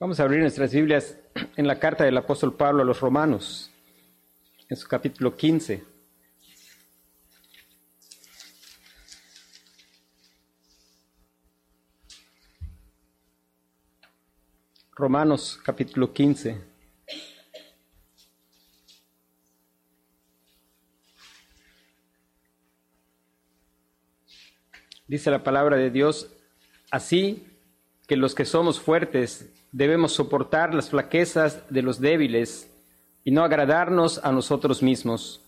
Vamos a abrir nuestras Biblias en la carta del apóstol Pablo a los romanos, en su capítulo 15. Romanos capítulo 15. Dice la palabra de Dios, así que los que somos fuertes debemos soportar las flaquezas de los débiles y no agradarnos a nosotros mismos.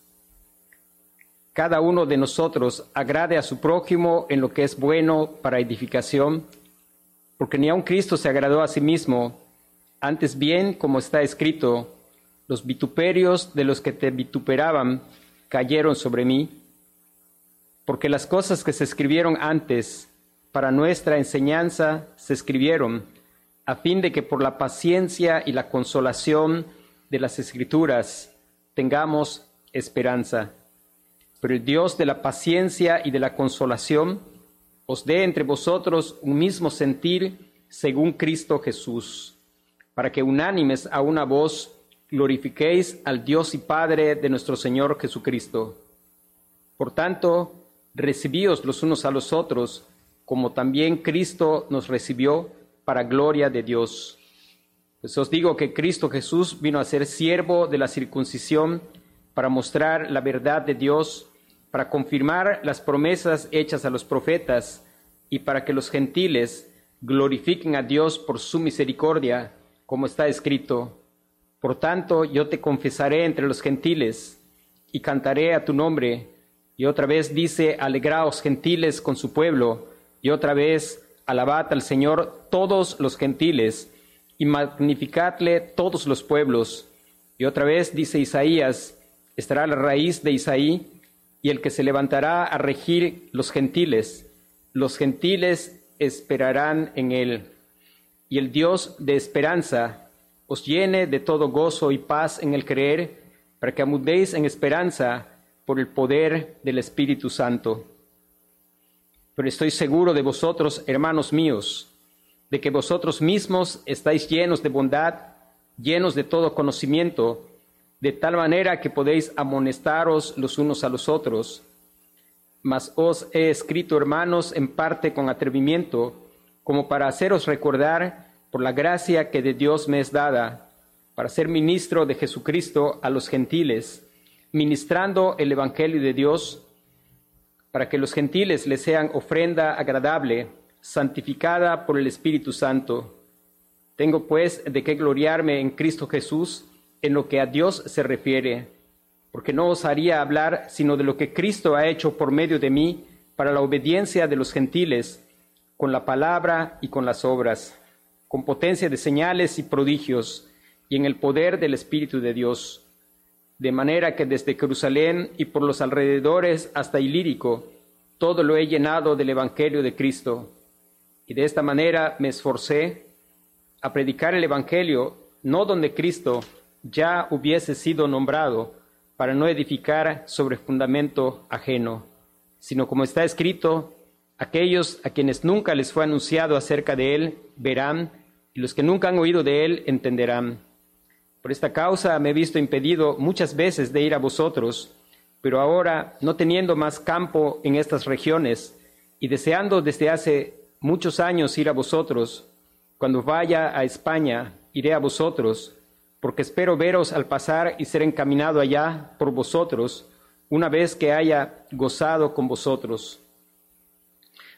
Cada uno de nosotros agrade a su prójimo en lo que es bueno para edificación, porque ni aun Cristo se agradó a sí mismo, antes bien, como está escrito, los vituperios de los que te vituperaban cayeron sobre mí, porque las cosas que se escribieron antes para nuestra enseñanza se escribieron, a fin de que por la paciencia y la consolación de las escrituras tengamos esperanza. Pero el Dios de la paciencia y de la consolación os dé entre vosotros un mismo sentir según Cristo Jesús, para que unánimes a una voz glorifiquéis al Dios y Padre de nuestro Señor Jesucristo. Por tanto, recibíos los unos a los otros, como también Cristo nos recibió para gloria de Dios. Pues os digo que Cristo Jesús vino a ser siervo de la circuncisión para mostrar la verdad de Dios, para confirmar las promesas hechas a los profetas y para que los gentiles glorifiquen a Dios por su misericordia, como está escrito. Por tanto, yo te confesaré entre los gentiles y cantaré a tu nombre. Y otra vez dice, alegraos gentiles con su pueblo. Y otra vez, alabad al Señor todos los gentiles y magnificadle todos los pueblos. Y otra vez dice Isaías, estará la raíz de Isaí y el que se levantará a regir los gentiles. Los gentiles esperarán en él. Y el Dios de esperanza os llene de todo gozo y paz en el creer, para que amudéis en esperanza por el poder del Espíritu Santo. Pero estoy seguro de vosotros, hermanos míos, de que vosotros mismos estáis llenos de bondad, llenos de todo conocimiento, de tal manera que podéis amonestaros los unos a los otros. Mas os he escrito, hermanos, en parte con atrevimiento, como para haceros recordar por la gracia que de Dios me es dada, para ser ministro de Jesucristo a los gentiles, ministrando el Evangelio de Dios, para que los gentiles le sean ofrenda agradable, santificada por el Espíritu Santo. Tengo pues de qué gloriarme en Cristo Jesús en lo que a Dios se refiere, porque no os haría hablar sino de lo que Cristo ha hecho por medio de mí para la obediencia de los gentiles, con la palabra y con las obras, con potencia de señales y prodigios, y en el poder del Espíritu de Dios de manera que desde Jerusalén y por los alrededores hasta Ilírico, todo lo he llenado del Evangelio de Cristo. Y de esta manera me esforcé a predicar el Evangelio, no donde Cristo ya hubiese sido nombrado, para no edificar sobre fundamento ajeno, sino como está escrito, aquellos a quienes nunca les fue anunciado acerca de Él verán, y los que nunca han oído de Él entenderán. Por esta causa me he visto impedido muchas veces de ir a vosotros, pero ahora, no teniendo más campo en estas regiones y deseando desde hace muchos años ir a vosotros, cuando vaya a España, iré a vosotros, porque espero veros al pasar y ser encaminado allá por vosotros, una vez que haya gozado con vosotros.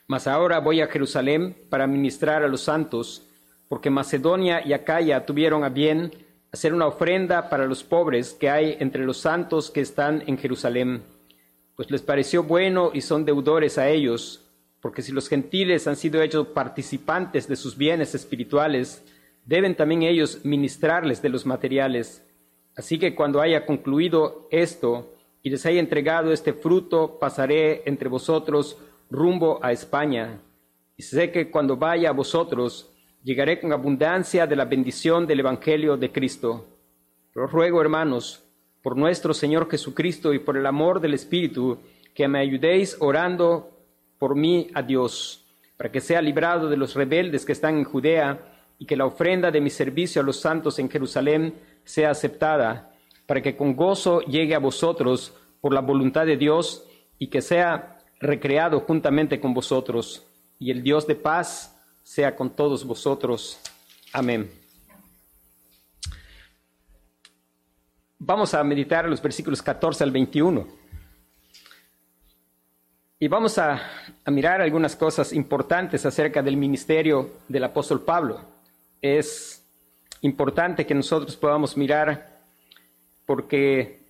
Mas ahora voy a Jerusalén para ministrar a los santos, porque Macedonia y Acaya tuvieron a bien hacer una ofrenda para los pobres que hay entre los santos que están en Jerusalén, pues les pareció bueno y son deudores a ellos, porque si los gentiles han sido hechos participantes de sus bienes espirituales, deben también ellos ministrarles de los materiales. Así que cuando haya concluido esto y les haya entregado este fruto, pasaré entre vosotros rumbo a España. Y sé que cuando vaya a vosotros, llegaré con abundancia de la bendición del Evangelio de Cristo. Pero ruego, hermanos, por nuestro Señor Jesucristo y por el amor del Espíritu, que me ayudéis orando por mí a Dios, para que sea librado de los rebeldes que están en Judea y que la ofrenda de mi servicio a los santos en Jerusalén sea aceptada, para que con gozo llegue a vosotros por la voluntad de Dios y que sea recreado juntamente con vosotros. Y el Dios de paz sea con todos vosotros. Amén. Vamos a meditar los versículos 14 al 21. Y vamos a, mirar algunas cosas importantes acerca del ministerio del apóstol Pablo. Es importante que nosotros podamos mirar porque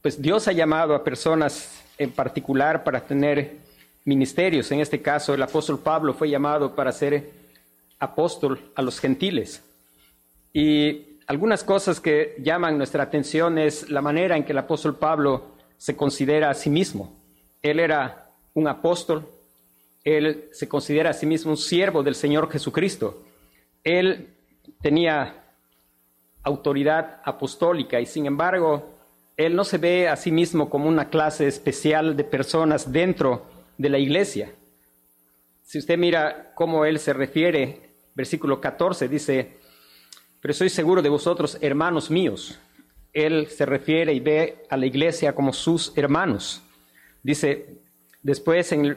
pues Dios ha llamado a personas en particular para tener ministerios. En este caso, el apóstol Pablo fue llamado para ser apóstol a los gentiles. Y algunas cosas que llaman nuestra atención es la manera en que el apóstol Pablo se considera a sí mismo. Él era un apóstol, él se considera a sí mismo un siervo del Señor Jesucristo. Él tenía autoridad apostólica y sin embargo él no se ve a sí mismo como una clase especial de personas dentro de la iglesia. Si usted mira cómo él se refiere, versículo 14 dice, pero soy seguro de vosotros, hermanos míos. Él se refiere y ve a la iglesia como sus hermanos. Dice después en el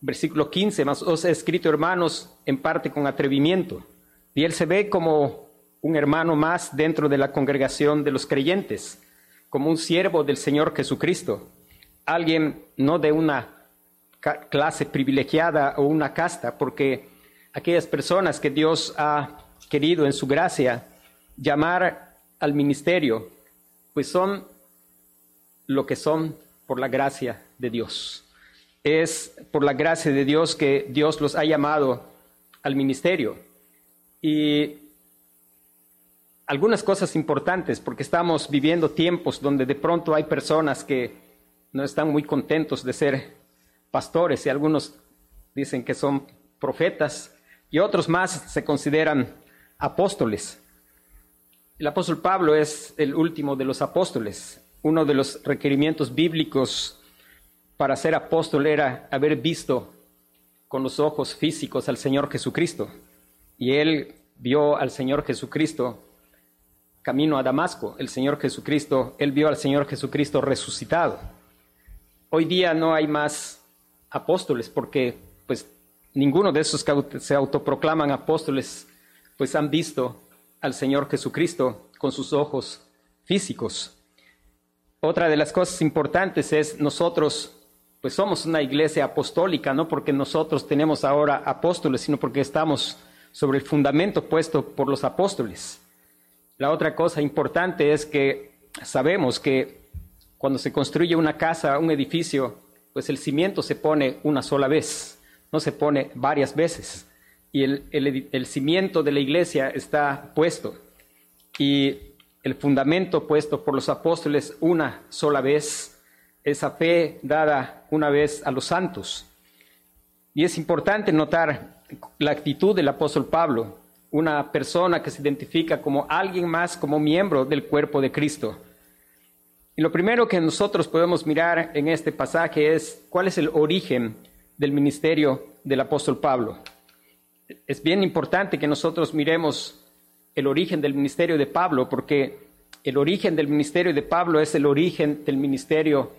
versículo 15, más os he escrito hermanos en parte con atrevimiento. Y él se ve como un hermano más dentro de la congregación de los creyentes como un siervo del Señor Jesucristo, alguien no de una clase privilegiada o una casta, porque aquellas personas que Dios ha querido en su gracia llamar al ministerio, pues son lo que son por la gracia de Dios. Es por la gracia de Dios que Dios los ha llamado al ministerio. Y algunas cosas importantes, porque estamos viviendo tiempos donde de pronto hay personas que no están muy contentos de ser pastores y algunos dicen que son profetas y otros más se consideran apóstoles. El apóstol Pablo es el último de los apóstoles. Uno de los requerimientos bíblicos para ser apóstol era haber visto con los ojos físicos al Señor Jesucristo. Y él vio al Señor Jesucristo camino a Damasco, el Señor Jesucristo, él vio al Señor Jesucristo resucitado. Hoy día no hay más apóstoles porque pues ninguno de esos que se autoproclaman apóstoles pues han visto al Señor Jesucristo con sus ojos físicos. Otra de las cosas importantes es nosotros pues somos una iglesia apostólica, no porque nosotros tenemos ahora apóstoles, sino porque estamos sobre el fundamento puesto por los apóstoles. La otra cosa importante es que sabemos que cuando se construye una casa, un edificio, pues el cimiento se pone una sola vez, no se pone varias veces. Y el, cimiento de la iglesia está puesto y el fundamento puesto por los apóstoles una sola vez, esa fe dada una vez a los santos. Y es importante notar la actitud del apóstol Pablo una persona que se identifica como alguien más, como miembro del cuerpo de Cristo. Y lo primero que nosotros podemos mirar en este pasaje es cuál es el origen del ministerio del apóstol Pablo. Es bien importante que nosotros miremos el origen del ministerio de Pablo, porque el origen del ministerio de Pablo es el origen del ministerio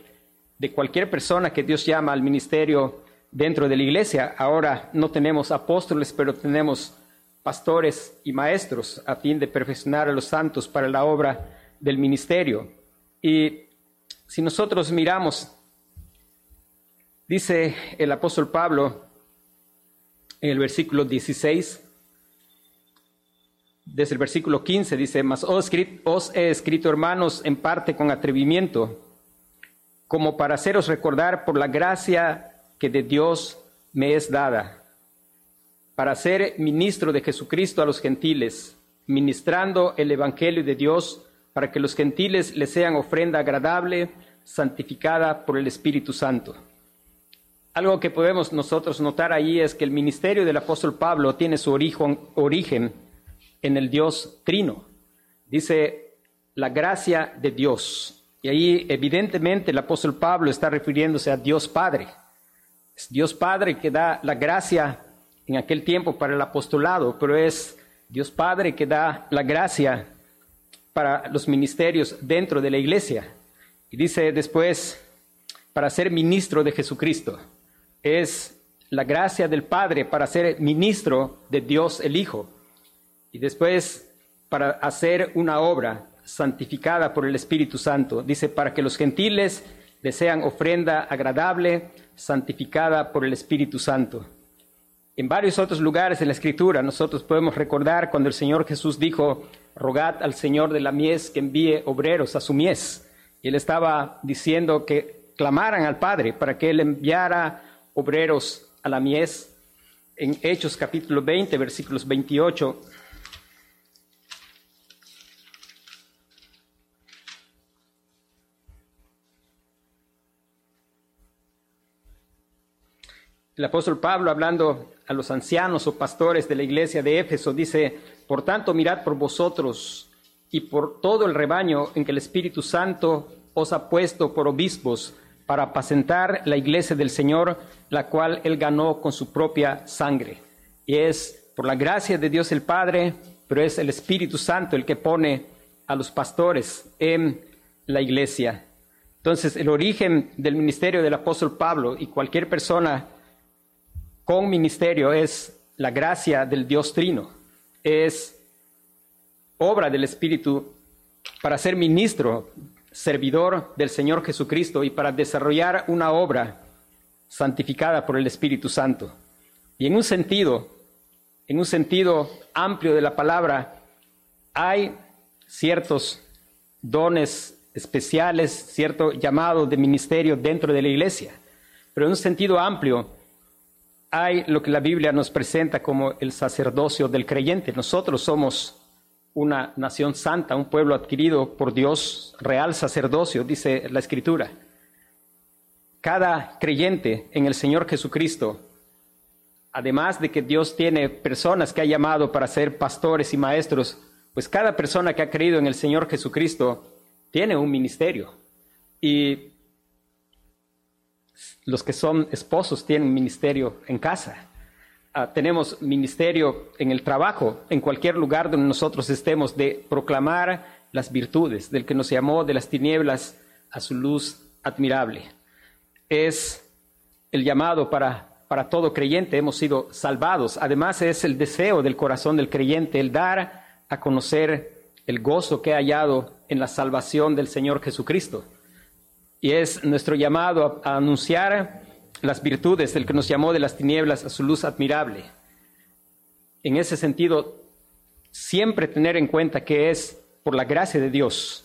de cualquier persona que Dios llama al ministerio dentro de la iglesia. Ahora no tenemos apóstoles, pero tenemos pastores y maestros a fin de perfeccionar a los santos para la obra del ministerio. Y si nosotros miramos, dice el apóstol Pablo en el versículo 16, desde el versículo 15 dice, mas os, he escrito hermanos en parte con atrevimiento, como para haceros recordar por la gracia que de Dios me es dada para ser ministro de Jesucristo a los gentiles, ministrando el Evangelio de Dios para que los gentiles le sean ofrenda agradable, santificada por el Espíritu Santo. Algo que podemos nosotros notar ahí es que el ministerio del apóstol Pablo tiene su origen, origen en el Dios trino. Dice la gracia de Dios. Y ahí evidentemente el apóstol Pablo está refiriéndose a Dios Padre. Es Dios Padre que da la gracia en aquel tiempo para el apostolado, pero es Dios Padre que da la gracia para los ministerios dentro de la iglesia. Y dice después, para ser ministro de Jesucristo. Es la gracia del Padre para ser ministro de Dios el Hijo. Y después, para hacer una obra santificada por el Espíritu Santo. Dice, para que los gentiles desean ofrenda agradable, santificada por el Espíritu Santo. En varios otros lugares de la Escritura nosotros podemos recordar cuando el Señor Jesús dijo, rogad al Señor de la mies que envíe obreros a su mies. Y él estaba diciendo que clamaran al Padre para que él enviara obreros a la mies. En Hechos capítulo 20, versículos 28 El apóstol Pablo, hablando a los ancianos o pastores de la iglesia de Éfeso, dice, por tanto, mirad por vosotros y por todo el rebaño en que el Espíritu Santo os ha puesto por obispos para apacentar la iglesia del Señor, la cual él ganó con su propia sangre. Y es por la gracia de Dios el Padre, pero es el Espíritu Santo el que pone a los pastores en la iglesia. Entonces, el origen del ministerio del apóstol Pablo y cualquier persona con ministerio es la gracia del Dios Trino, es obra del Espíritu para ser ministro, servidor del Señor Jesucristo y para desarrollar una obra santificada por el Espíritu Santo. Y en un sentido, en un sentido amplio de la palabra, hay ciertos dones especiales, cierto llamado de ministerio dentro de la iglesia. Pero en un sentido amplio, hay lo que la Biblia nos presenta como el sacerdocio del creyente. Nosotros somos una nación santa, un pueblo adquirido por Dios, real sacerdocio, dice la Escritura. Cada creyente en el Señor Jesucristo, además de que Dios tiene personas que ha llamado para ser pastores y maestros, pues cada persona que ha creído en el Señor Jesucristo tiene un ministerio. Y los que son esposos tienen ministerio en casa. Ah, tenemos ministerio en el trabajo, en cualquier lugar donde nosotros estemos, de proclamar las virtudes del que nos llamó de las tinieblas a su luz admirable. Es el llamado para, para todo creyente, hemos sido salvados. Además es el deseo del corazón del creyente, el dar a conocer el gozo que ha hallado en la salvación del Señor Jesucristo y es nuestro llamado a, anunciar las virtudes del que nos llamó de las tinieblas a su luz admirable. En ese sentido, siempre tener en cuenta que es por la gracia de Dios,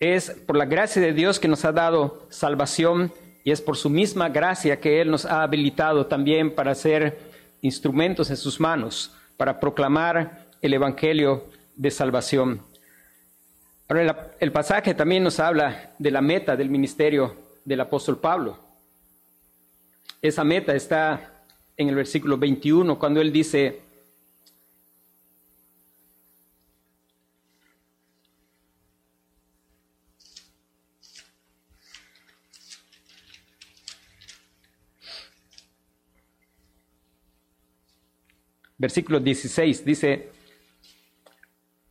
es por la gracia de Dios que nos ha dado salvación y es por su misma gracia que Él nos ha habilitado también para ser instrumentos en sus manos, para proclamar el Evangelio de salvación. Ahora, el pasaje también nos habla de la meta del ministerio del apóstol Pablo. Esa meta está en el versículo 21, cuando él dice, versículo 16, dice,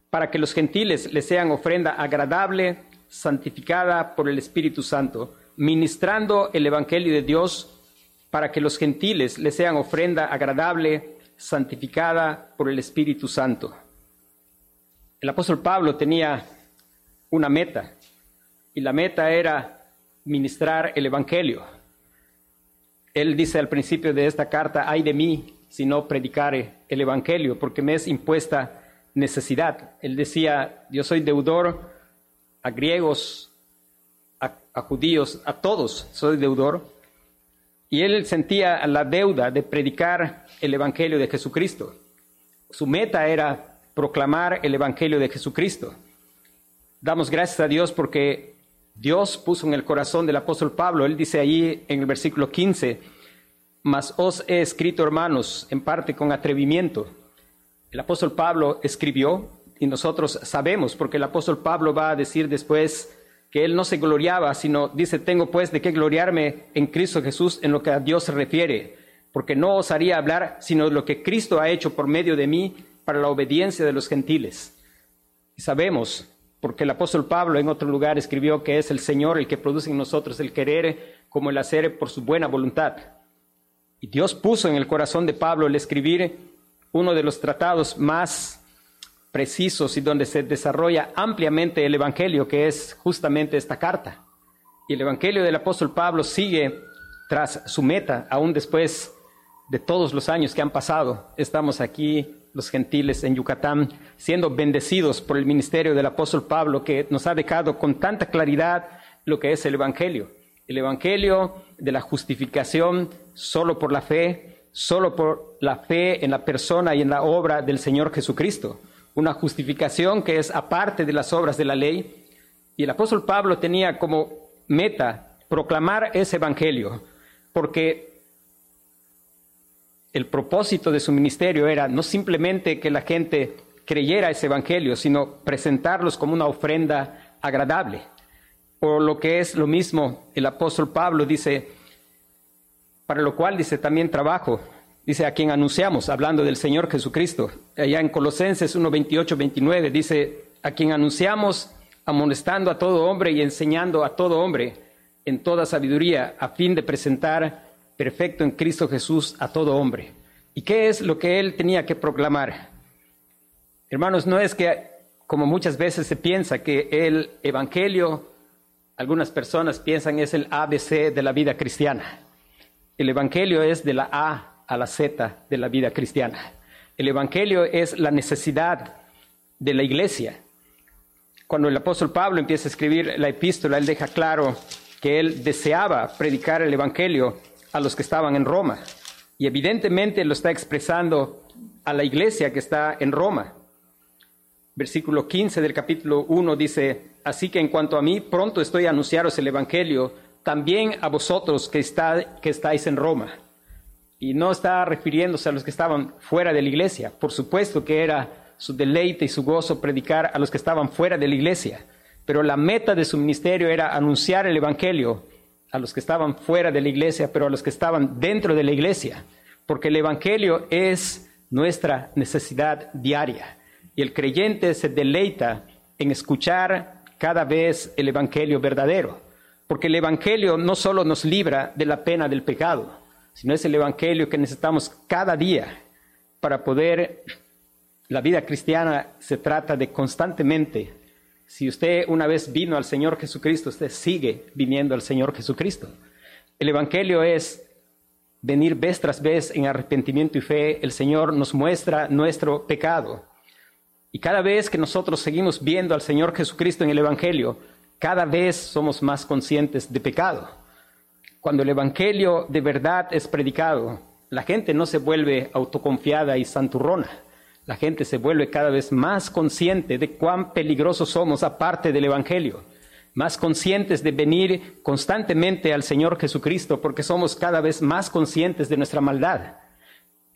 para que los gentiles le sean ofrenda agradable, santificada por el Espíritu Santo, ministrando el Evangelio de Dios, para que los gentiles le sean ofrenda agradable, santificada por el Espíritu Santo. El apóstol Pablo tenía una meta, y la meta era ministrar el Evangelio. Él dice al principio de esta carta, ay de mí si no predicare el Evangelio, porque me es impuesta necesidad. Él decía, yo soy deudor a griegos, a, judíos, a todos soy deudor. Y él sentía la deuda de predicar el Evangelio de Jesucristo. Su meta era proclamar el Evangelio de Jesucristo. Damos gracias a Dios porque Dios puso en el corazón del apóstol Pablo, él dice allí en el versículo 15, mas os he escrito hermanos, en parte con atrevimiento, el apóstol Pablo escribió y nosotros sabemos, porque el apóstol Pablo va a decir después que él no se gloriaba, sino dice, tengo pues de qué gloriarme en Cristo Jesús en lo que a Dios se refiere, porque no osaría hablar sino lo que Cristo ha hecho por medio de mí para la obediencia de los gentiles. Y sabemos, porque el apóstol Pablo en otro lugar escribió que es el Señor el que produce en nosotros el querer como el hacer por su buena voluntad. Y Dios puso en el corazón de Pablo el escribir uno de los tratados más precisos y donde se desarrolla ampliamente el Evangelio, que es justamente esta carta. Y el Evangelio del apóstol Pablo sigue tras su meta, aún después de todos los años que han pasado. Estamos aquí, los gentiles en Yucatán, siendo bendecidos por el ministerio del apóstol Pablo, que nos ha dejado con tanta claridad lo que es el Evangelio. El Evangelio de la justificación solo por la fe, solo por la fe en la persona y en la obra del Señor Jesucristo. Una justificación que es aparte de las obras de la ley. Y el apóstol Pablo tenía como meta proclamar ese Evangelio, porque el propósito de su ministerio era no simplemente que la gente creyera ese evangelio, sino presentarlos como una ofrenda agradable. Por lo que es lo mismo, el apóstol Pablo dice, para lo cual dice también trabajo, dice a quien anunciamos, hablando del Señor Jesucristo. Allá en Colosenses 1, 28, 29 dice, a quien anunciamos amonestando a todo hombre y enseñando a todo hombre en toda sabiduría, a fin de presentar perfecto en Cristo Jesús a todo hombre. ¿Y qué es lo que él tenía que proclamar? Hermanos, no es que, como muchas veces se piensa, que el Evangelio, algunas personas piensan es el ABC de la vida cristiana. El Evangelio es de la A a la Z de la vida cristiana. El Evangelio es la necesidad de la iglesia. Cuando el apóstol Pablo empieza a escribir la epístola, él deja claro que él deseaba predicar el Evangelio a los que estaban en Roma. Y evidentemente lo está expresando a la iglesia que está en Roma. Versículo 15 del capítulo 1 dice, así que en cuanto a mí, pronto estoy a anunciaros el Evangelio, también a vosotros que, que estáis en Roma. Y no está refiriéndose a los que estaban fuera de la iglesia. Por supuesto que era su deleite y su gozo predicar a los que estaban fuera de la iglesia pero la meta de su ministerio era anunciar el Evangelio a los que estaban fuera de la iglesia, pero a los que estaban dentro de la iglesia, porque el Evangelio es nuestra necesidad diaria. Y el creyente se deleita en escuchar cada vez el Evangelio verdadero, porque el Evangelio no solo nos libra de la pena del pecado, sino es el Evangelio que necesitamos cada día para poder, la vida cristiana se trata de constantemente si usted una vez vino al Señor Jesucristo, usted sigue viniendo al Señor Jesucristo. El Evangelio es venir vez tras vez en arrepentimiento y fe. El Señor nos muestra nuestro pecado. Y cada vez que nosotros seguimos viendo al Señor Jesucristo en el Evangelio, cada vez somos más conscientes de pecado. Cuando el Evangelio de verdad es predicado, la gente no se vuelve autoconfiada y santurrona la gente se vuelve cada vez más consciente de cuán peligrosos somos aparte del Evangelio, más conscientes de venir constantemente al Señor Jesucristo porque somos cada vez más conscientes de nuestra maldad.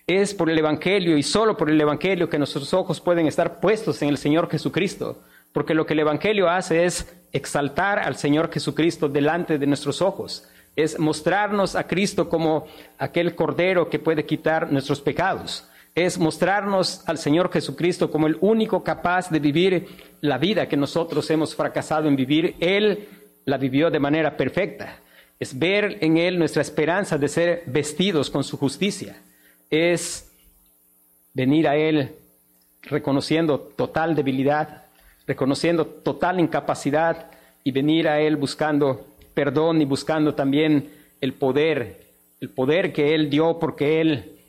Es por el Evangelio y solo por el Evangelio que nuestros ojos pueden estar puestos en el Señor Jesucristo, porque lo que el Evangelio hace es exaltar al Señor Jesucristo delante de nuestros ojos, es mostrarnos a Cristo como aquel Cordero que puede quitar nuestros pecados es mostrarnos al Señor Jesucristo como el único capaz de vivir la vida que nosotros hemos fracasado en vivir. Él la vivió de manera perfecta. Es ver en Él nuestra esperanza de ser vestidos con su justicia. Es venir a Él reconociendo total debilidad, reconociendo total incapacidad y venir a Él buscando perdón y buscando también el poder, el poder que Él dio porque Él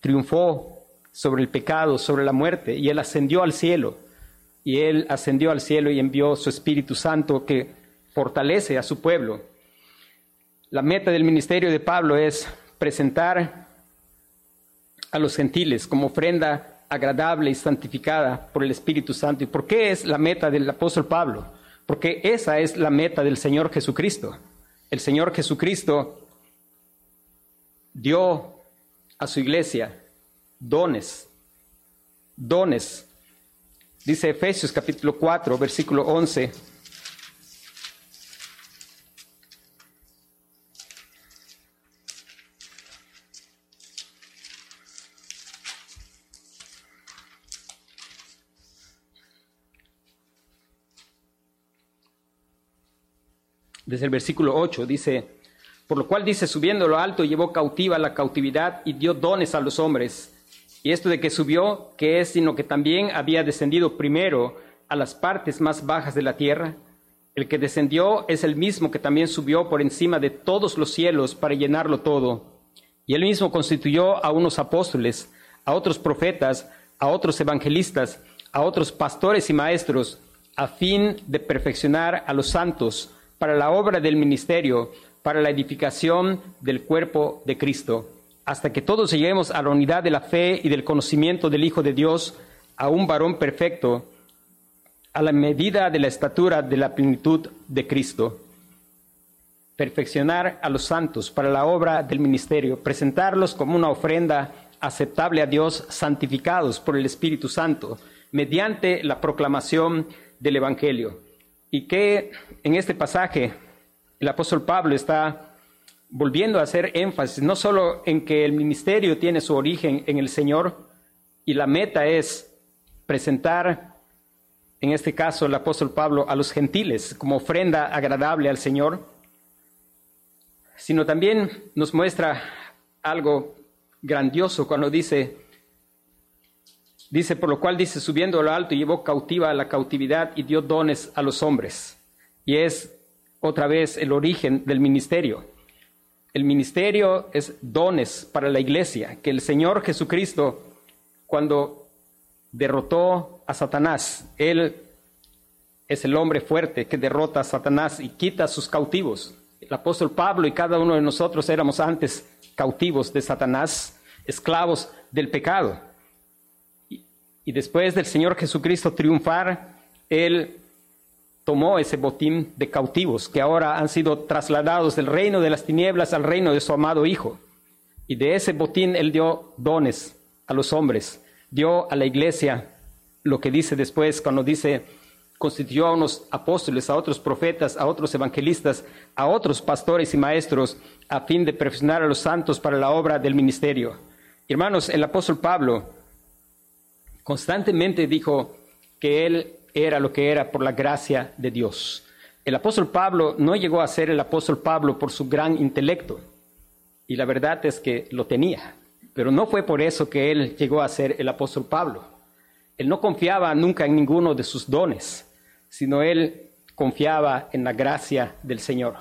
triunfó sobre el pecado, sobre la muerte, y Él ascendió al cielo. Y Él ascendió al cielo y envió su Espíritu Santo que fortalece a su pueblo. La meta del ministerio de Pablo es presentar a los gentiles como ofrenda agradable y santificada por el Espíritu Santo. ¿Y por qué es la meta del apóstol Pablo? Porque esa es la meta del Señor Jesucristo. El Señor Jesucristo dio a su iglesia dones, dones. Dice Efesios capítulo 4, versículo 11. Desde el versículo 8, dice, por lo cual dice, subiendo lo alto, llevó cautiva la cautividad y dio dones a los hombres. Y esto de que subió, que es, sino que también había descendido primero a las partes más bajas de la tierra. El que descendió es el mismo que también subió por encima de todos los cielos para llenarlo todo. Y él mismo constituyó a unos apóstoles, a otros profetas, a otros evangelistas, a otros pastores y maestros, a fin de perfeccionar a los santos para la obra del ministerio, para la edificación del cuerpo de Cristo, hasta que todos lleguemos a la unidad de la fe y del conocimiento del Hijo de Dios, a un varón perfecto, a la medida de la estatura de la plenitud de Cristo. Perfeccionar a los santos para la obra del ministerio, presentarlos como una ofrenda aceptable a Dios, santificados por el Espíritu Santo, mediante la proclamación del Evangelio. Y que en este pasaje el apóstol Pablo está volviendo a hacer énfasis no solo en que el ministerio tiene su origen en el Señor y la meta es presentar, en este caso el apóstol Pablo, a los gentiles como ofrenda agradable al Señor, sino también nos muestra algo grandioso cuando dice, dice, por lo cual dice, subiendo a lo alto, llevó cautiva a la cautividad y dio dones a los hombres. Y es otra vez el origen del ministerio. El ministerio es dones para la iglesia, que el Señor Jesucristo, cuando derrotó a Satanás, Él es el hombre fuerte que derrota a Satanás y quita a sus cautivos. El apóstol Pablo y cada uno de nosotros éramos antes cautivos de Satanás, esclavos del pecado. Y, después del Señor Jesucristo triunfar, Él tomó ese botín de cautivos que ahora han sido trasladados del reino de las tinieblas al reino de su amado Hijo. Y de ese botín él dio dones a los hombres, dio a la iglesia lo que dice después cuando dice, constituyó a unos apóstoles, a otros profetas, a otros evangelistas, a otros pastores y maestros, a fin de perfeccionar a los santos para la obra del ministerio. Hermanos, el apóstol Pablo constantemente dijo que él era lo que era por la gracia de Dios. El apóstol Pablo no llegó a ser el apóstol Pablo por su gran intelecto, y la verdad es que lo tenía, pero no fue por eso que él llegó a ser el apóstol Pablo. Él no confiaba nunca en ninguno de sus dones, sino él confiaba en la gracia del Señor.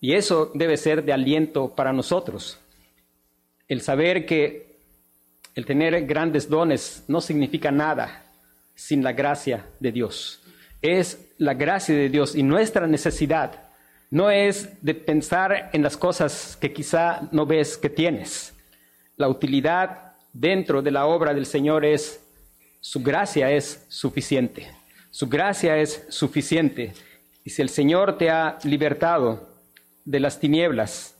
Y eso debe ser de aliento para nosotros. El saber que el tener grandes dones no significa nada sin la gracia de Dios. Es la gracia de Dios y nuestra necesidad no es de pensar en las cosas que quizá no ves que tienes. La utilidad dentro de la obra del Señor es su gracia es suficiente. Su gracia es suficiente. Y si el Señor te ha libertado de las tinieblas,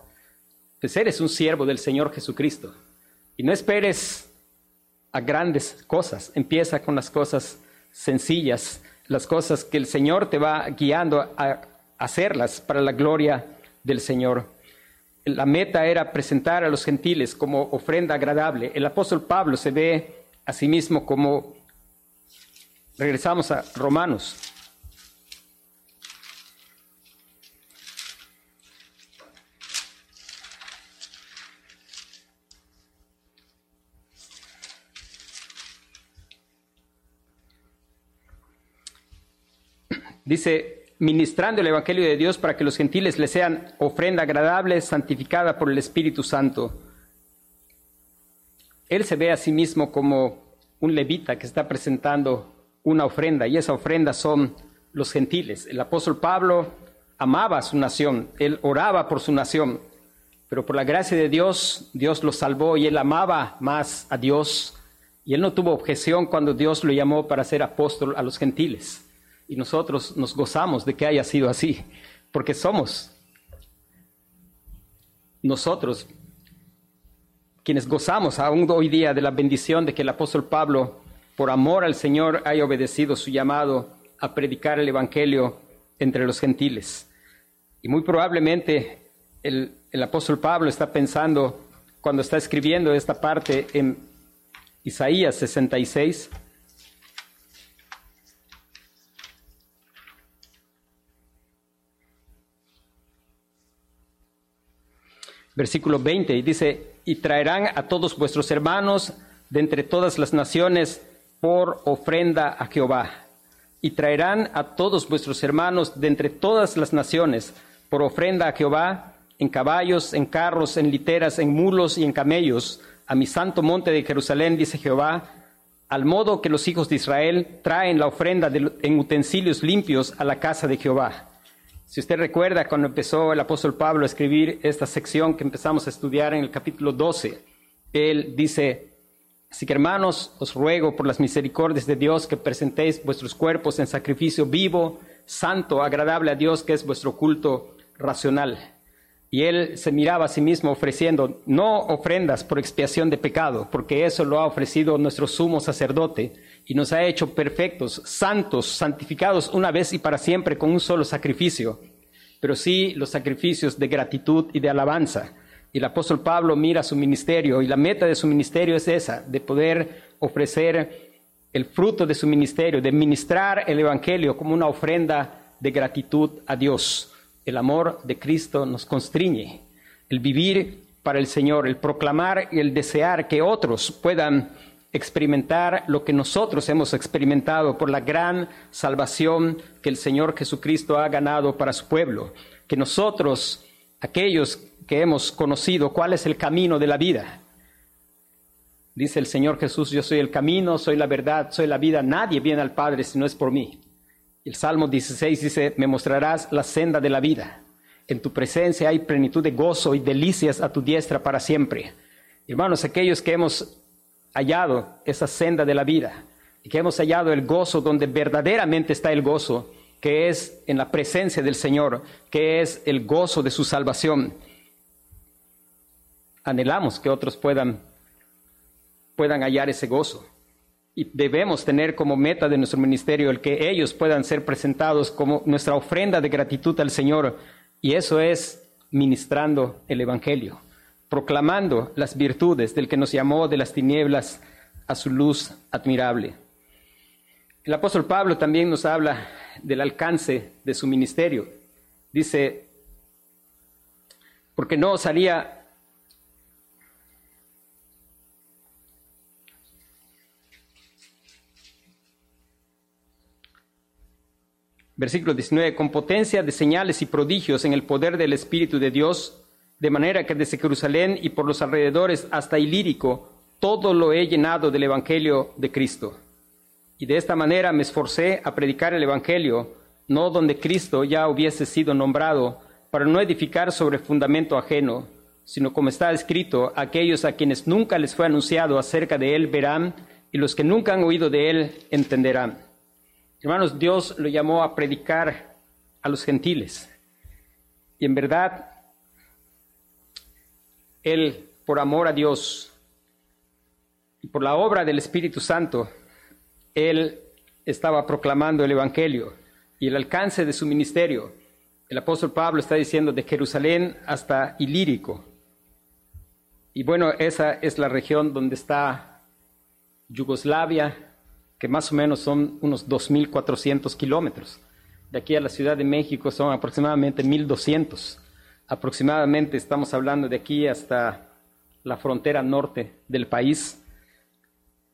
pues eres un siervo del Señor Jesucristo. Y no esperes a grandes cosas, empieza con las cosas sencillas, las cosas que el Señor te va guiando a hacerlas para la gloria del Señor. La meta era presentar a los gentiles como ofrenda agradable. El apóstol Pablo se ve a sí mismo como, regresamos a Romanos, Dice, ministrando el Evangelio de Dios para que los gentiles le sean ofrenda agradable, santificada por el Espíritu Santo. Él se ve a sí mismo como un levita que está presentando una ofrenda y esa ofrenda son los gentiles. El apóstol Pablo amaba a su nación, él oraba por su nación, pero por la gracia de Dios, Dios lo salvó y él amaba más a Dios y él no tuvo objeción cuando Dios lo llamó para ser apóstol a los gentiles y nosotros nos gozamos de que haya sido así, porque somos nosotros quienes gozamos aún hoy día de la bendición de que el apóstol Pablo, por amor al Señor, haya obedecido su llamado a predicar el Evangelio entre los gentiles. Y muy probablemente el, el apóstol Pablo está pensando, cuando está escribiendo esta parte en Isaías 66, versículo 20, y dice, y traerán a todos vuestros hermanos de entre todas las naciones por ofrenda a Jehová. Y traerán a todos vuestros hermanos de entre todas las naciones por ofrenda a Jehová, en caballos, en carros, en literas, en mulos y en camellos, a mi santo monte de Jerusalén, dice Jehová, al modo que los hijos de Israel traen la ofrenda en utensilios limpios a la casa de Jehová. Si usted recuerda cuando empezó el apóstol Pablo a escribir esta sección que empezamos a estudiar en el capítulo 12, él dice, así que hermanos, os ruego por las misericordias de Dios que presentéis vuestros cuerpos en sacrificio vivo, santo, agradable a Dios, que es vuestro culto racional. Y él se miraba a sí mismo ofreciendo no ofrendas por expiación de pecado, porque eso lo ha ofrecido nuestro sumo sacerdote y nos ha hecho perfectos, santos, santificados una vez y para siempre con un solo sacrificio, pero sí los sacrificios de gratitud y de alabanza. Y el apóstol Pablo mira su ministerio y la meta de su ministerio es esa, de poder ofrecer el fruto de su ministerio, de ministrar el Evangelio como una ofrenda de gratitud a Dios el amor de Cristo nos constriñe, el vivir para el Señor, el proclamar y el desear que otros puedan experimentar lo que nosotros hemos experimentado por la gran salvación que el Señor Jesucristo ha ganado para su pueblo, que nosotros, aquellos que hemos conocido cuál es el camino de la vida, dice el Señor Jesús, yo soy el camino, soy la verdad, soy la vida, nadie viene al Padre si no es por mí. El Salmo 16 dice, me mostrarás la senda de la vida. En tu presencia hay plenitud de gozo y delicias a tu diestra para siempre. Hermanos, aquellos que hemos hallado esa senda de la vida y que hemos hallado el gozo donde verdaderamente está el gozo, que es en la presencia del Señor, que es el gozo de su salvación. Anhelamos que otros puedan, puedan hallar ese gozo y debemos tener como meta de nuestro ministerio el que ellos puedan ser presentados como nuestra ofrenda de gratitud al Señor. Y eso es ministrando el Evangelio, proclamando las virtudes del que nos llamó de las tinieblas a su luz admirable. El apóstol Pablo también nos habla del alcance de su ministerio. Dice, porque no os haría Versículo 19, con potencia de señales y prodigios en el poder del Espíritu de Dios, de manera que desde Jerusalén y por los alrededores hasta Ilírico, todo lo he llenado del Evangelio de Cristo. Y de esta manera me esforcé a predicar el Evangelio, no donde Cristo ya hubiese sido nombrado, para no edificar sobre fundamento ajeno, sino como está escrito, aquellos a quienes nunca les fue anunciado acerca de él verán, y los que nunca han oído de él entenderán. Hermanos, Dios lo llamó a predicar a los gentiles. Y en verdad, Él, por amor a Dios y por la obra del Espíritu Santo, Él estaba proclamando el Evangelio y el alcance de su ministerio. El apóstol Pablo está diciendo de Jerusalén hasta Ilírico. Y bueno, esa es la región donde está Yugoslavia, que más o menos son unos 2.400 kilómetros. De aquí a la Ciudad de México son aproximadamente 1.200. Aproximadamente estamos hablando de aquí hasta la frontera norte del país.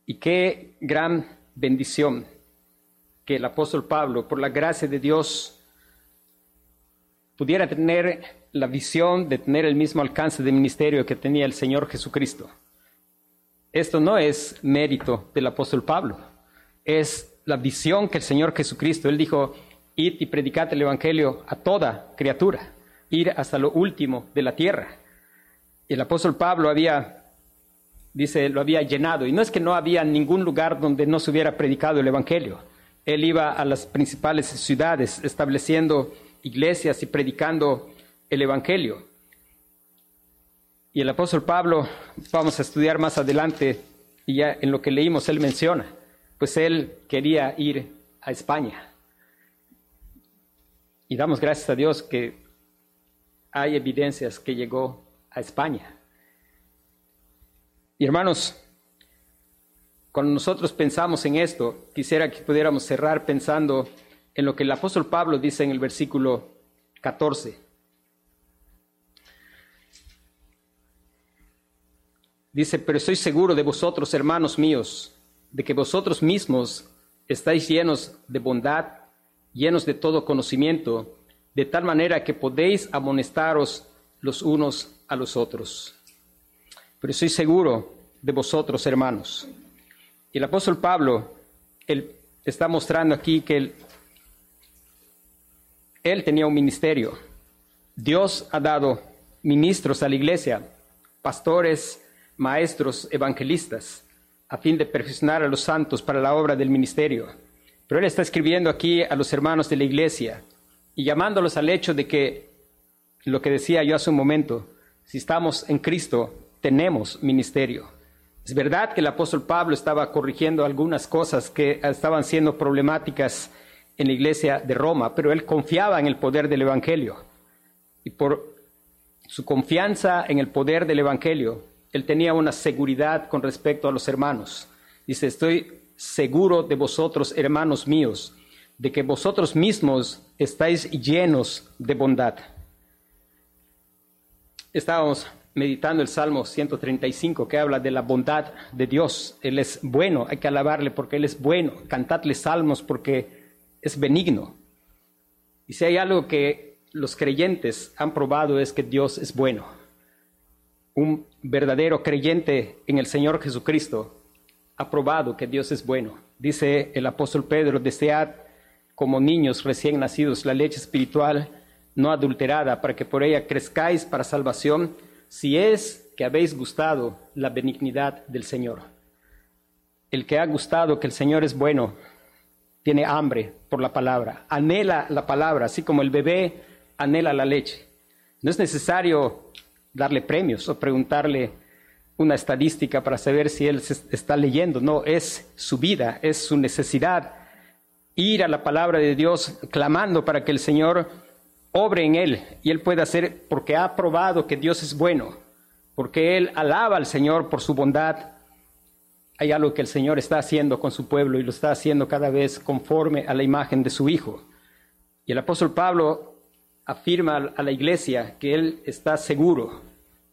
Y qué gran bendición que el apóstol Pablo, por la gracia de Dios, pudiera tener la visión de tener el mismo alcance de ministerio que tenía el Señor Jesucristo. Esto no es mérito del apóstol Pablo es la visión que el Señor Jesucristo, Él dijo, id y predicad el Evangelio a toda criatura, ir hasta lo último de la tierra. Y el apóstol Pablo había, dice, lo había llenado. Y no es que no había ningún lugar donde no se hubiera predicado el Evangelio. Él iba a las principales ciudades estableciendo iglesias y predicando el Evangelio. Y el apóstol Pablo, vamos a estudiar más adelante, y ya en lo que leímos, él menciona pues él quería ir a España. Y damos gracias a Dios que hay evidencias que llegó a España. Y hermanos, cuando nosotros pensamos en esto, quisiera que pudiéramos cerrar pensando en lo que el apóstol Pablo dice en el versículo 14. Dice, pero estoy seguro de vosotros, hermanos míos, de que vosotros mismos estáis llenos de bondad, llenos de todo conocimiento, de tal manera que podéis amonestaros los unos a los otros. Pero estoy seguro de vosotros, hermanos. El apóstol Pablo, está mostrando aquí que él tenía un ministerio. Dios ha dado ministros a la iglesia, pastores, maestros, evangelistas, a fin de perfeccionar a los santos para la obra del ministerio. Pero él está escribiendo aquí a los hermanos de la iglesia y llamándolos al hecho de que, lo que decía yo hace un momento, si estamos en Cristo, tenemos ministerio. Es verdad que el apóstol Pablo estaba corrigiendo algunas cosas que estaban siendo problemáticas en la iglesia de Roma, pero él confiaba en el poder del Evangelio. Y por su confianza en el poder del Evangelio, él tenía una seguridad con respecto a los hermanos. Dice, estoy seguro de vosotros, hermanos míos, de que vosotros mismos estáis llenos de bondad. Estábamos meditando el Salmo 135 que habla de la bondad de Dios. Él es bueno, hay que alabarle porque Él es bueno. Cantadle salmos porque es benigno. Y si hay algo que los creyentes han probado es que Dios es bueno un verdadero creyente en el Señor Jesucristo ha probado que Dios es bueno. Dice el apóstol Pedro, desead como niños recién nacidos la leche espiritual no adulterada para que por ella crezcáis para salvación, si es que habéis gustado la benignidad del Señor. El que ha gustado que el Señor es bueno, tiene hambre por la palabra, anhela la palabra, así como el bebé anhela la leche. No es necesario darle premios o preguntarle una estadística para saber si él está leyendo. No, es su vida, es su necesidad. Ir a la palabra de Dios clamando para que el Señor obre en él y él pueda hacer porque ha probado que Dios es bueno, porque él alaba al Señor por su bondad. Hay algo que el Señor está haciendo con su pueblo y lo está haciendo cada vez conforme a la imagen de su Hijo. Y el apóstol Pablo afirma a la iglesia que él está seguro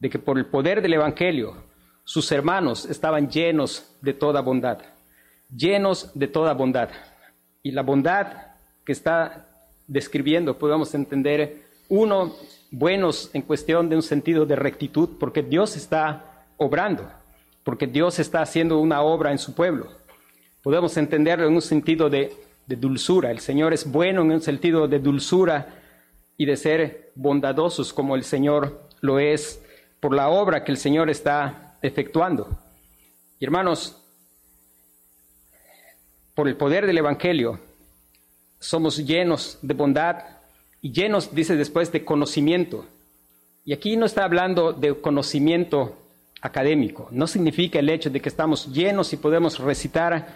de que por el poder del Evangelio sus hermanos estaban llenos de toda bondad, llenos de toda bondad. Y la bondad que está describiendo podemos entender, uno, buenos en cuestión de un sentido de rectitud, porque Dios está obrando, porque Dios está haciendo una obra en su pueblo. Podemos entenderlo en un sentido de, de dulzura. El Señor es bueno en un sentido de dulzura y de ser bondadosos como el Señor lo es por la obra que el Señor está efectuando. Y hermanos, por el poder del Evangelio, somos llenos de bondad y llenos, dice después, de conocimiento. Y aquí no está hablando de conocimiento académico, no significa el hecho de que estamos llenos y podemos recitar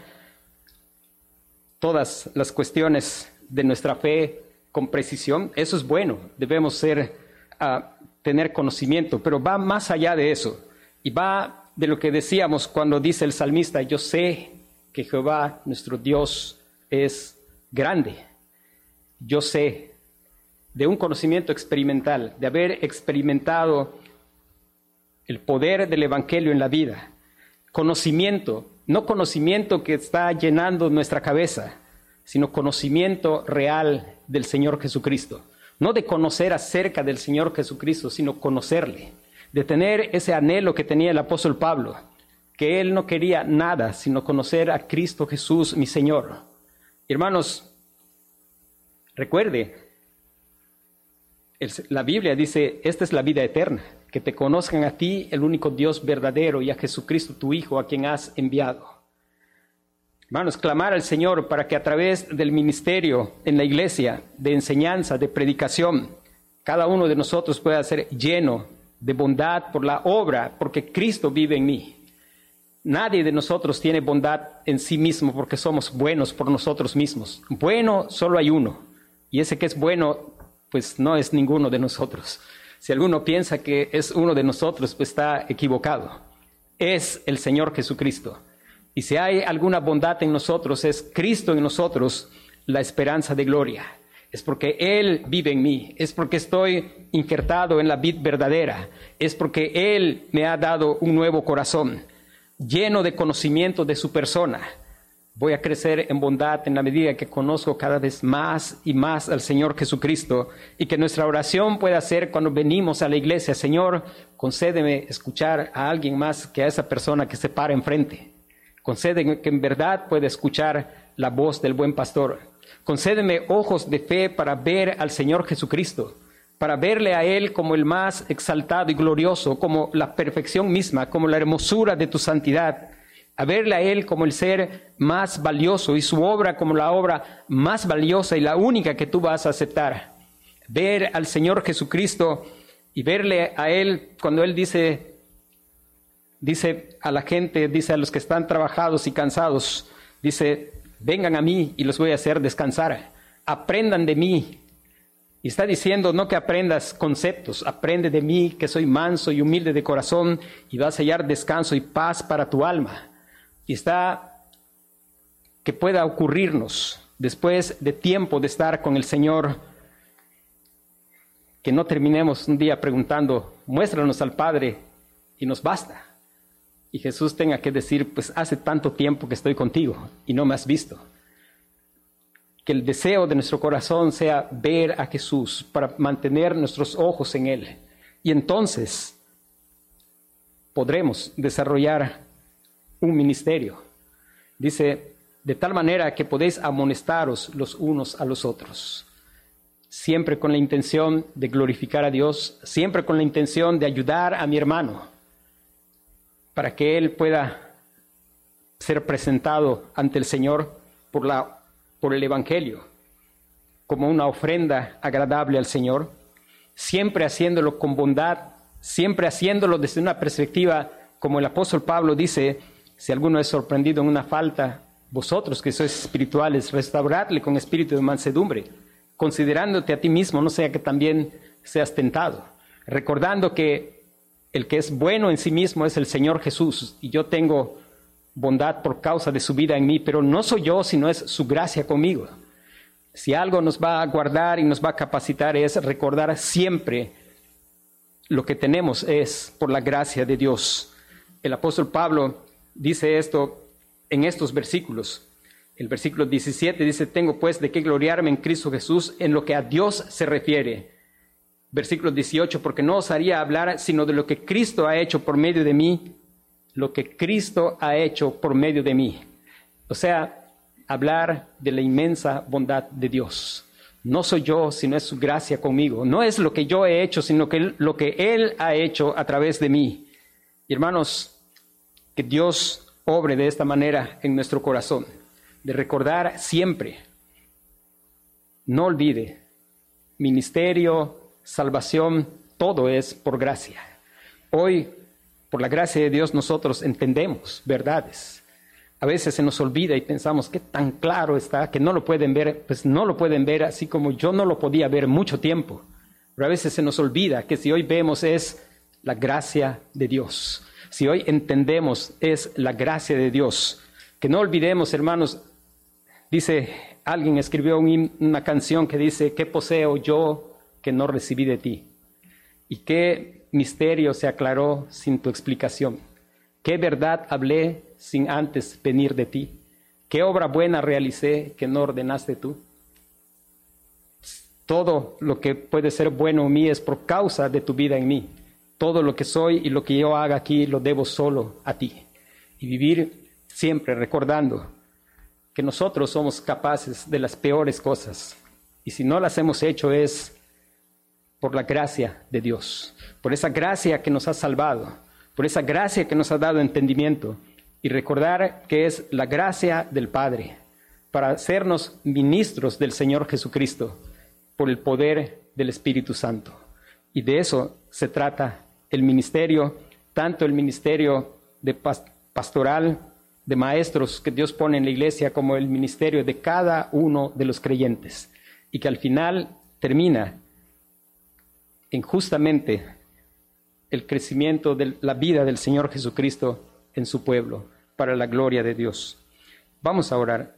todas las cuestiones de nuestra fe con precisión, eso es bueno, debemos ser, ah, tener conocimiento, pero va más allá de eso y va de lo que decíamos cuando dice el salmista, yo sé que Jehová, nuestro Dios, es grande. Yo sé de un conocimiento experimental, de haber experimentado el poder del Evangelio en la vida. Conocimiento, no conocimiento que está llenando nuestra cabeza, sino conocimiento real del Señor Jesucristo. No de conocer acerca del Señor Jesucristo, sino conocerle. De tener ese anhelo que tenía el apóstol Pablo, que él no quería nada sino conocer a Cristo Jesús, mi Señor. Hermanos, recuerde, la Biblia dice, esta es la vida eterna, que te conozcan a ti, el único Dios verdadero, y a Jesucristo, tu Hijo, a quien has enviado. Hermanos, clamar al Señor para que a través del ministerio en la iglesia, de enseñanza, de predicación, cada uno de nosotros pueda ser lleno de bondad por la obra, porque Cristo vive en mí. Nadie de nosotros tiene bondad en sí mismo porque somos buenos por nosotros mismos. Bueno solo hay uno. Y ese que es bueno, pues no es ninguno de nosotros. Si alguno piensa que es uno de nosotros, pues está equivocado. Es el Señor Jesucristo. Y si hay alguna bondad en nosotros, es Cristo en nosotros, la esperanza de gloria. es porque Él vive en mí, es porque estoy injertado en la vid verdadera, es porque Él me ha dado un nuevo corazón, lleno de conocimiento de su persona. Voy a crecer en bondad en la medida que conozco cada vez más y más al Señor Jesucristo y que nuestra oración pueda ser cuando venimos a la iglesia, Señor, concédeme escuchar a alguien más que a esa persona que se para enfrente. Concédeme que en verdad pueda escuchar la voz del buen pastor. Concédeme ojos de fe para ver al Señor Jesucristo, para verle a Él como el más exaltado y glorioso, como la perfección misma, como la hermosura de tu santidad, a verle a Él como el ser más valioso y su obra como la obra más valiosa y la única que tú vas a aceptar. Ver al Señor Jesucristo y verle a Él cuando Él dice, dice a la gente, dice a los que están trabajados y cansados, dice, vengan a mí y los voy a hacer descansar, aprendan de mí. Y está diciendo, no que aprendas conceptos, aprende de mí, que soy manso y humilde de corazón, y vas a hallar descanso y paz para tu alma. Y está que pueda ocurrirnos después de tiempo de estar con el Señor, que no terminemos un día preguntando, muéstranos al Padre y nos basta y Jesús tenga que decir, pues hace tanto tiempo que estoy contigo y no me has visto. Que el deseo de nuestro corazón sea ver a Jesús para mantener nuestros ojos en Él. Y entonces podremos desarrollar un ministerio. Dice, de tal manera que podéis amonestaros los unos a los otros. Siempre con la intención de glorificar a Dios, siempre con la intención de ayudar a mi hermano para que Él pueda ser presentado ante el Señor por, la, por el Evangelio, como una ofrenda agradable al Señor, siempre haciéndolo con bondad, siempre haciéndolo desde una perspectiva, como el apóstol Pablo dice, si alguno es sorprendido en una falta, vosotros que sois espirituales, restauradle con espíritu de mansedumbre, considerándote a ti mismo, no sea que también seas tentado, recordando que el que es bueno en sí mismo es el Señor Jesús y yo tengo bondad por causa de su vida en mí, pero no soy yo, sino es su gracia conmigo. Si algo nos va a guardar y nos va a capacitar es recordar siempre lo que tenemos es por la gracia de Dios. El apóstol Pablo dice esto en estos versículos. El versículo 17 dice, tengo pues de qué gloriarme en Cristo Jesús en lo que a Dios se refiere versículo 18, porque no os haría hablar sino de lo que Cristo ha hecho por medio de mí, lo que Cristo ha hecho por medio de mí. O sea, hablar de la inmensa bondad de Dios. No soy yo, sino es su gracia conmigo. No es lo que yo he hecho, sino que lo que Él ha hecho a través de mí. hermanos, que Dios obre de esta manera en nuestro corazón, de recordar siempre, no olvide, ministerio, salvación, todo es por gracia. Hoy, por la gracia de Dios, nosotros entendemos verdades. A veces se nos olvida y pensamos que tan claro está que no lo pueden ver, pues no lo pueden ver así como yo no lo podía ver mucho tiempo. Pero a veces se nos olvida que si hoy vemos es la gracia de Dios. Si hoy entendemos es la gracia de Dios. Que no olvidemos, hermanos, dice, alguien escribió una canción que dice, ¿qué poseo yo que no recibí de ti? ¿Y qué misterio se aclaró sin tu explicación? ¿Qué verdad hablé sin antes venir de ti? ¿Qué obra buena realicé que no ordenaste tú? Todo lo que puede ser bueno en mí es por causa de tu vida en mí. Todo lo que soy y lo que yo haga aquí lo debo solo a ti. Y vivir siempre recordando que nosotros somos capaces de las peores cosas. Y si no las hemos hecho es por la gracia de Dios, por esa gracia que nos ha salvado, por esa gracia que nos ha dado entendimiento y recordar que es la gracia del Padre para hacernos ministros del Señor Jesucristo por el poder del Espíritu Santo. Y de eso se trata el ministerio, tanto el ministerio de pastoral, de maestros que Dios pone en la iglesia, como el ministerio de cada uno de los creyentes. Y que al final termina en justamente el crecimiento de la vida del Señor Jesucristo en su pueblo, para la gloria de Dios. Vamos a orar.